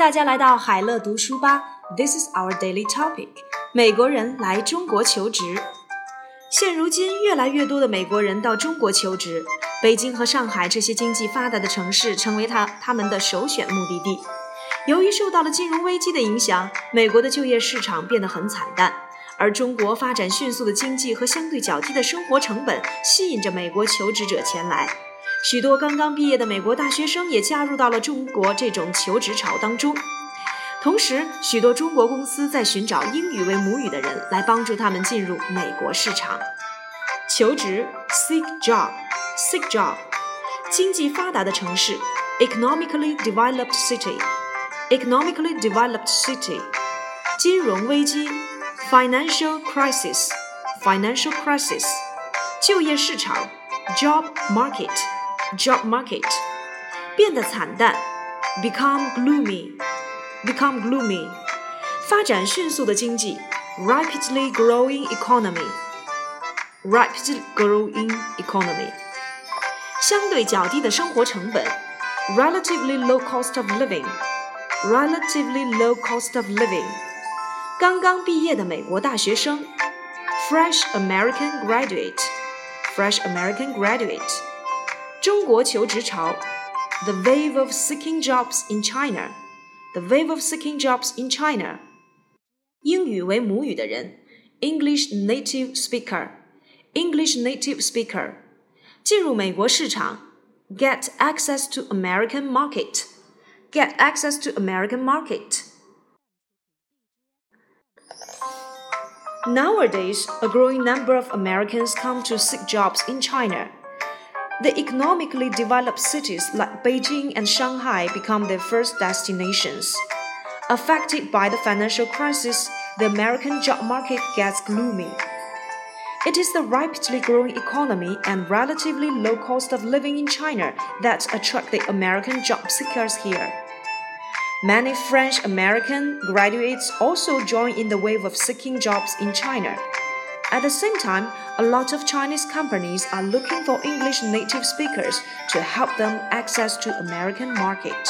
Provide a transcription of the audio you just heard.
大家来到海乐读书吧。This is our daily topic。美国人来中国求职。现如今，越来越多的美国人到中国求职，北京和上海这些经济发达的城市成为他他们的首选目的地。由于受到了金融危机的影响，美国的就业市场变得很惨淡，而中国发展迅速的经济和相对较低的生活成本吸引着美国求职者前来。许多刚刚毕业的美国大学生也加入到了中国这种求职潮当中。同时，许多中国公司在寻找英语为母语的人来帮助他们进入美国市场。求职，seek job，seek job。经济发达的城市，economically developed city，economically developed city。金融危机，financial crisis，financial crisis。就业市场，job market。job market 变得惨淡，become gloomy，become gloomy 发展迅速的经济，rapidly growing economy，rapidly growing economy 相对较低的生活成本，relatively low cost of living，relatively low cost of living 刚刚毕业的美国大学生，fresh American graduate，fresh American graduate。 中国求职潮，the wave of seeking jobs in China，the wave of seeking jobs in China。英语为母语的人，English native speaker，English native speaker。进入美国市场，get access to American market，get access to American market。Nowadays, a growing number of Americans come to seek jobs in China. The economically developed cities like Beijing and Shanghai become their first destinations. Affected by the financial crisis, the American job market gets gloomy. It is the rapidly growing economy and relatively low cost of living in China that attract the American job seekers here. Many French American graduates also join in the wave of seeking jobs in China. At the same time, a lot of Chinese companies are looking for English native speakers to help them access to American market.